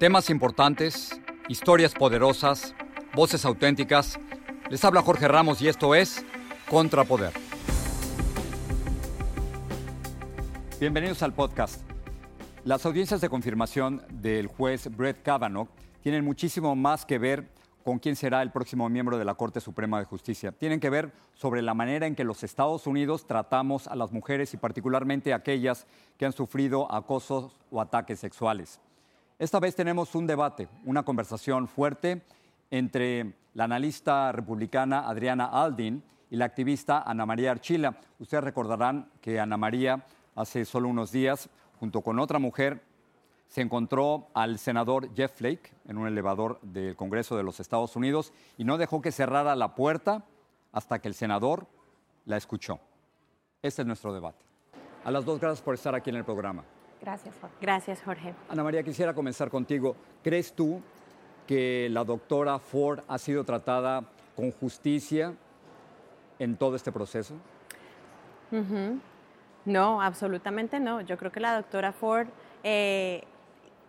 Temas importantes, historias poderosas, voces auténticas. Les habla Jorge Ramos y esto es Contrapoder. Bienvenidos al podcast. Las audiencias de confirmación del juez Brett Kavanaugh tienen muchísimo más que ver con quién será el próximo miembro de la Corte Suprema de Justicia. Tienen que ver sobre la manera en que los Estados Unidos tratamos a las mujeres y particularmente a aquellas que han sufrido acosos o ataques sexuales. Esta vez tenemos un debate, una conversación fuerte entre la analista republicana Adriana Aldin y la activista Ana María Archila. Ustedes recordarán que Ana María hace solo unos días, junto con otra mujer, se encontró al senador Jeff Flake en un elevador del Congreso de los Estados Unidos y no dejó que cerrara la puerta hasta que el senador la escuchó. Este es nuestro debate. A las dos gracias por estar aquí en el programa. Gracias, Jorge. Gracias, Jorge. Ana María, quisiera comenzar contigo. ¿Crees tú que la doctora Ford ha sido tratada con justicia en todo este proceso? No, absolutamente no. Yo creo que la doctora Ford eh,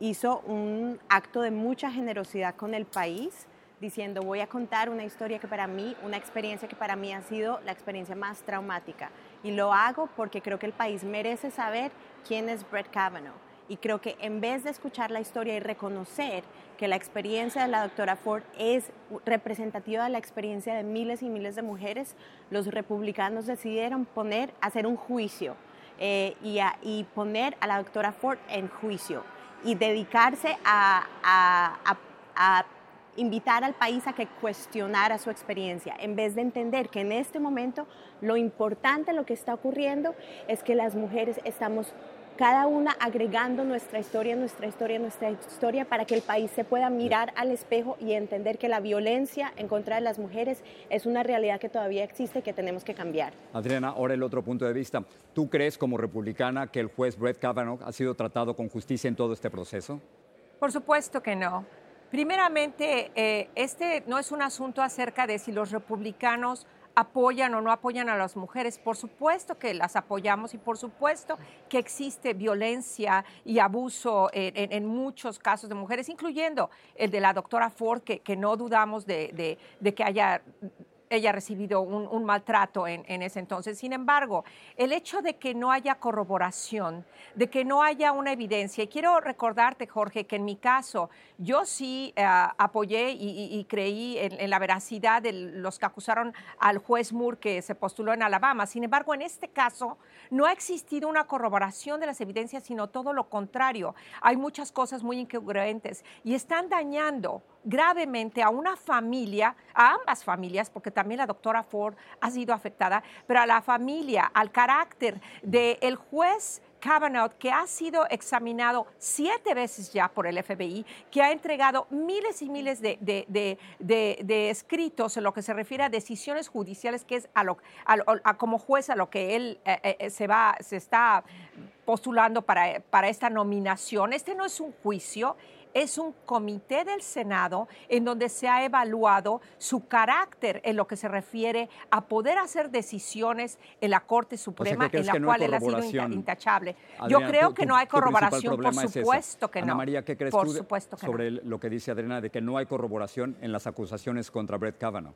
hizo un acto de mucha generosidad con el país, diciendo voy a contar una historia que para mí, una experiencia que para mí ha sido la experiencia más traumática. Y lo hago porque creo que el país merece saber quién es Brett Kavanaugh. Y creo que en vez de escuchar la historia y reconocer que la experiencia de la doctora Ford es representativa de la experiencia de miles y miles de mujeres, los republicanos decidieron poner, hacer un juicio eh, y, poner a la doctora Ford en juicio y dedicarse a invitar al país a que cuestionara su experiencia, en vez de entender que en este momento lo importante, lo que está ocurriendo, es que las mujeres estamos cada una agregando nuestra historia, nuestra historia, nuestra historia, para que el país se pueda mirar al espejo y entender que la violencia en contra de las mujeres es una realidad que todavía existe y que tenemos que cambiar. Adriana, ahora el otro punto de vista. ¿Tú crees como republicana que el juez Brett Kavanaugh ha sido tratado con justicia en todo este proceso? Por supuesto que no. Primeramente, eh, este no es un asunto acerca de si los republicanos apoyan o no apoyan a las mujeres. Por supuesto que las apoyamos y por supuesto que existe violencia y abuso en, muchos casos de mujeres, incluyendo el de la doctora Ford, que, no dudamos de que haya ella recibido un, maltrato en, ese entonces. Sin embargo, el hecho de que no haya corroboración, de que no haya una evidencia, y quiero recordarte, Jorge, que en mi caso yo sí eh, apoyé y creí en, en la veracidad de los que acusaron al juez Moore que se postuló en Alabama. Sin embargo, en este caso no ha existido una corroboración de las evidencias, sino todo lo contrario. Hay muchas cosas muy incongruentes y están dañando gravemente a una familia, a ambas familias, porque también la doctora Ford ha sido afectada, pero a la familia, al carácter del juez Kavanaugh, que ha sido examinado siete veces ya por el FBI, que ha entregado miles y miles de, de, escritos en lo que se refiere a decisiones judiciales, que es a, lo, como juez a lo que él eh, eh, se, va, se está postulando para, para esta nominación. Este no es un juicio, es un comité del Senado en donde se ha evaluado su carácter en lo que se refiere a poder hacer decisiones en la Corte Suprema, en la cual él ha sido intachable. Yo creo que no hay corroboración, por supuesto que no. Ana María, ¿qué crees por tú supuesto sobre lo que dice Adriana de que no hay corroboración en las acusaciones contra Brett Kavanaugh?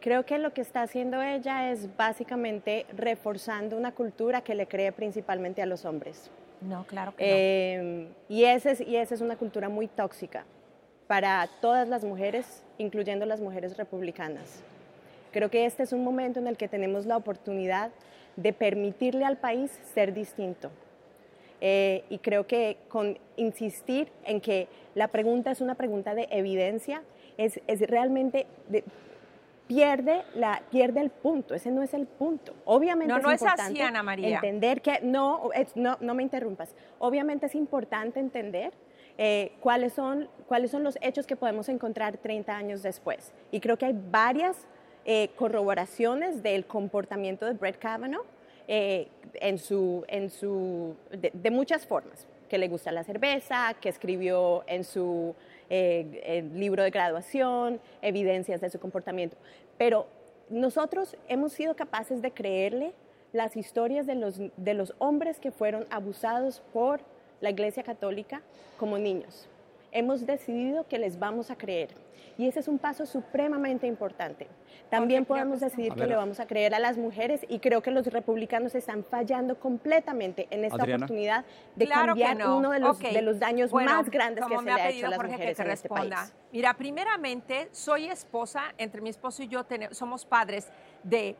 Creo que lo que está haciendo ella es básicamente reforzando una cultura que le cree principalmente a los hombres. No, claro que no. Em, y, ese es, y esa es una cultura muy tóxica para todas las mujeres, incluyendo las mujeres republicanas. Creo que este es un momento en el que tenemos la oportunidad de permitirle al país ser distinto. Eh, y creo que con insistir en que la pregunta es una pregunta de evidencia, es, es realmente pierde, la, pierde el punto, ese no es el punto. Obviamente no, es no importante es así, Ana María. entender que, no, no, no me interrumpas, obviamente es importante entender eh, cuáles, son, cuáles son los hechos que podemos encontrar 30 años después. Y creo que hay varias eh, corroboraciones del comportamiento de Brett Kavanaugh eh, en su, en su, de muchas formas, que le gusta la cerveza, que escribió en su eh, libro de graduación, evidencias de su comportamiento. Pero nosotros hemos sido capaces de creerle las historias de los, de los hombres que fueron abusados por la Iglesia Católica como niños. Hemos decidido que les vamos a creer. Y ese es un paso supremamente importante. También podemos decidir que le vamos a creer a las mujeres y creo que los republicanos están fallando completamente en esta oportunidad de cambiar uno de los, de los daños más grandes que se le ha hecho a las mujeres en este país. Mira, primeramente, soy esposa, entre mi esposo y yo somos padres de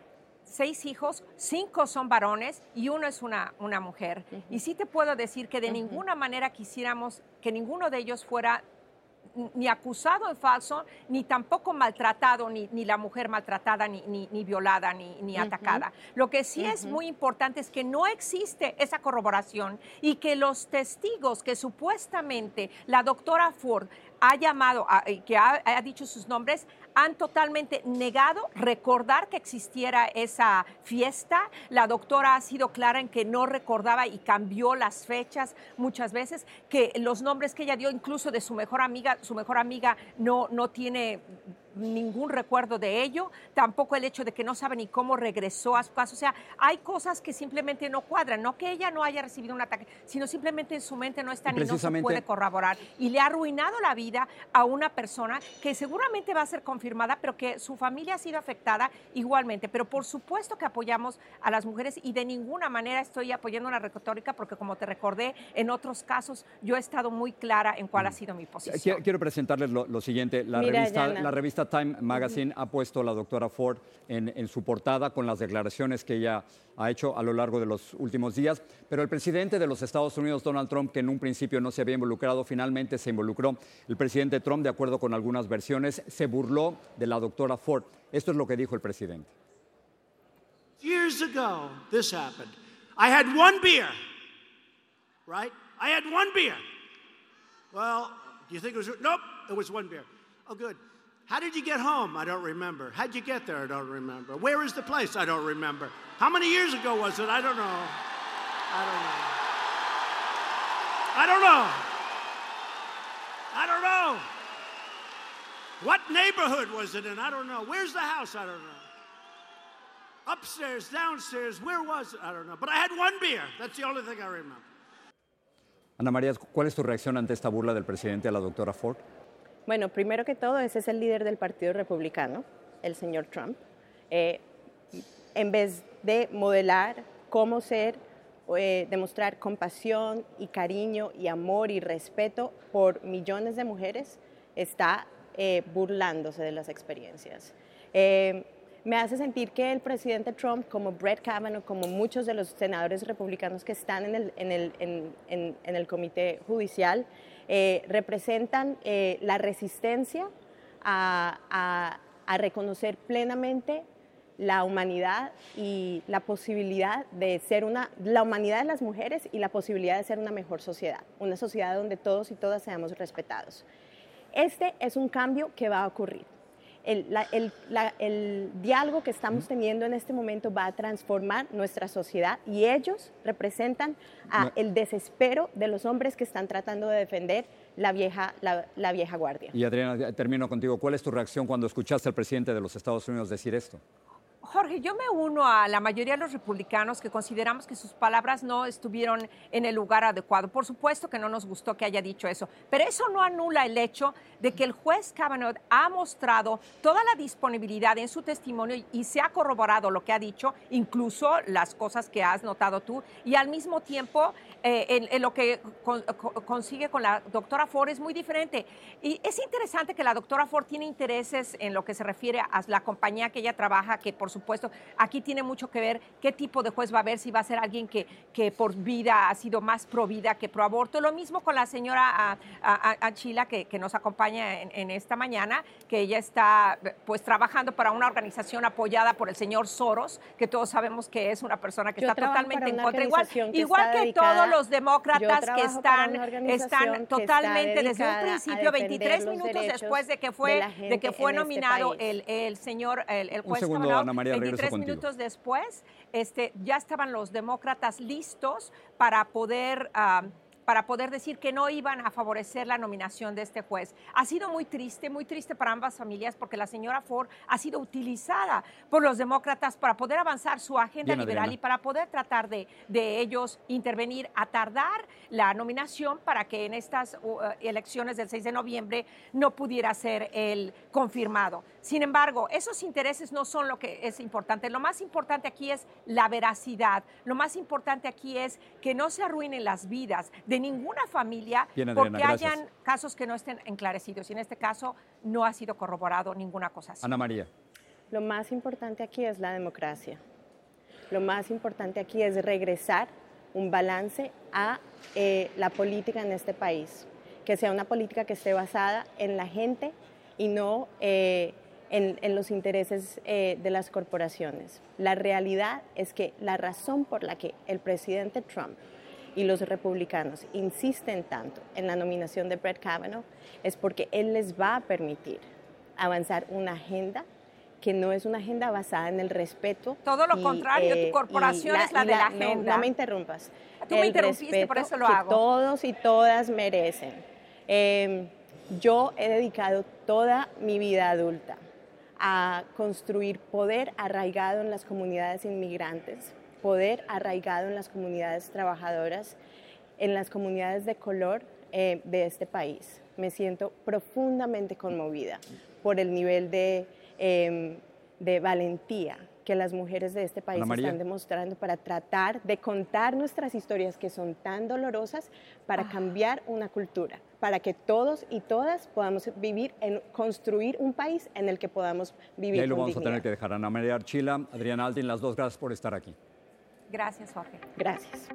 seis hijos, cinco son varones y uno es una, una mujer. Y sí te puedo decir que de ninguna manera quisiéramos que ninguno de ellos fuera ni acusado en falso, ni tampoco maltratado, ni, ni la mujer maltratada, ni, ni, violada, ni, atacada. Lo que sí es muy importante es que no existe esa corroboración y que los testigos que supuestamente la doctora Ford ha llamado, que ha, dicho sus nombres, han totalmente negado recordar que existiera esa fiesta. La doctora ha sido clara en que no recordaba y cambió las fechas muchas veces, que los nombres que ella dio incluso de su mejor amiga, su mejor amiga no, no tiene ningún recuerdo de ello, tampoco el hecho de que no sabe ni cómo regresó a su casa. O sea, hay cosas que simplemente no cuadran, no que ella no haya recibido un ataque, sino simplemente en su mente no está ni no se puede corroborar. Y le ha arruinado la vida a una persona que seguramente va a ser confirmada, pero que su familia ha sido afectada igualmente. Pero por supuesto que apoyamos a las mujeres y de ninguna manera estoy apoyando una retórica porque como te recordé, en otros casos yo he estado muy clara en cuál ha mm. sido mi posición. Quiero, presentarles lo, siguiente. La, revista, la revista Time Magazine ha puesto a la doctora Ford en, su portada con las declaraciones que ella ha hecho a lo largo de los últimos días. Pero el presidente de los Estados Unidos, Donald Trump, que en un principio no se había involucrado, finalmente se involucró. El presidente Trump, de acuerdo con algunas versiones, se burló de la doctora Ford. Esto es lo que dijo el presidente. Years ago, this happened. I had one beer, right? I had one beer. Well, do you think it was? Nope, it was one beer. Oh, good. How did you get home? I don't remember. How'd you get there? I don't remember. Where is the place? I don't remember. How many years ago was it? I don't know. I don't know. I don't know. I don't know. What neighborhood was it in? I don't know. Where's the house? I don't know. Upstairs, downstairs, where was it? I don't know. But I had one beer. That's the only thing I remember. Ana María, ¿cuál es tu reacción ante esta burla del presidente a la doctora Ford? Bueno, primero que todo, ese es el líder del Partido Republicano, el señor Trump. Eh, en vez de modelar cómo ser, eh, demostrar compasión y cariño y amor y respeto por millones de mujeres, está eh, burlándose de las experiencias. me hace sentir que el presidente Trump, como Brett Kavanaugh, como muchos de los senadores republicanos que están en el comité judicial, eh, representan eh, la resistencia a, reconocer plenamente la humanidad y la posibilidad de ser una, la humanidad de las mujeres y la posibilidad de ser una mejor sociedad, una sociedad donde todos y todas seamos respetados. Este es un cambio que va a ocurrir. El, el, diálogo que estamos teniendo en este momento va a transformar nuestra sociedad y ellos representan el desespero de los hombres que están tratando de defender la vieja, la vieja guardia. Y Adriana, termino contigo. ¿Cuál es tu reacción cuando escuchaste al presidente de los Estados Unidos decir esto? Jorge, yo me uno a la mayoría de los republicanos que consideramos que sus palabras no estuvieron en el lugar adecuado. Por supuesto que no nos gustó que haya dicho eso, pero eso no anula el hecho de que el juez Kavanaugh ha mostrado toda la disponibilidad en su testimonio y se ha corroborado lo que ha dicho, incluso las cosas que has notado tú, y al mismo tiempo eh, en, lo que consigue con la doctora Ford es muy diferente. Y es interesante que la doctora Ford tiene intereses en lo que se refiere a la compañía que ella trabaja, que por supuesto aquí tiene mucho que ver qué tipo de juez va a haber, si va a ser alguien que, que por vida ha sido más pro vida que pro aborto. Lo mismo con la señora Achila que, que nos acompaña en, esta mañana, que ella está pues trabajando para una organización apoyada por el señor Soros, que todos sabemos que es una persona que está totalmente en contra. Igual, igual que todos los demócratas que están, están totalmente desde un principio, 23 minutos después de que fue, de, que fue este nominado el, el, señor, el, el juez segundo, Ana María, 23 minutos después, este, ya estaban los demócratas listos para poder... Ah, para poder decir que no iban a favorecer la nominación de este juez. Ha sido muy triste, muy triste para ambas familias porque la señora Ford ha sido utilizada por los demócratas para poder avanzar su agenda liberal y para poder tratar de, de, ellos intervenir a tardar la nominación para que en estas uh, elecciones del 6 de noviembre no pudiera ser el confirmado. Sin embargo, esos intereses no son lo que es importante. Lo más importante aquí es la veracidad. Lo más importante aquí es que no se arruinen las vidas de ninguna familia porque hayan casos que no estén enclarecidos. Y en este caso no ha sido corroborado ninguna cosa así. Ana María. Lo más importante aquí es la democracia. Lo más importante aquí es regresar un balance a eh, la política en este país, que sea una política que esté basada en la gente y no eh, en, en, los intereses eh, de las corporaciones. La realidad es que la razón por la que el presidente Trump y los republicanos insisten tanto en la nominación de Brett Kavanaugh es porque él les va a permitir avanzar una agenda que no es una agenda basada en el respeto. Todo lo contrario, tu eh, corporación es la, de la, agenda. No, me interrumpas. Tú me interrumpiste, por eso lo que hago. Todos y todas merecen. Em, yo he dedicado toda mi vida adulta a construir poder arraigado en las comunidades inmigrantes, poder arraigado en las comunidades trabajadoras, en las comunidades de color eh, de este país. Me siento profundamente conmovida por el nivel de, em, de valentía que las mujeres de este país están demostrando para tratar de contar nuestras historias que son tan dolorosas para ah. cambiar una cultura, para que todos y todas podamos vivir, en, construir un país en el que podamos vivir. Y ahí lo vamos a tener que dejar. Ana María Archila, Adriana Aldin, las dos gracias por estar aquí. Gracias, Jorge. Gracias.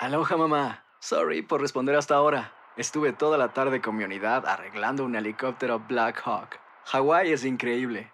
Aloha mamá. Sorry por responder hasta ahora. Estuve toda la tarde con mi unidad arreglando un helicóptero Black Hawk. Hawái es increíble.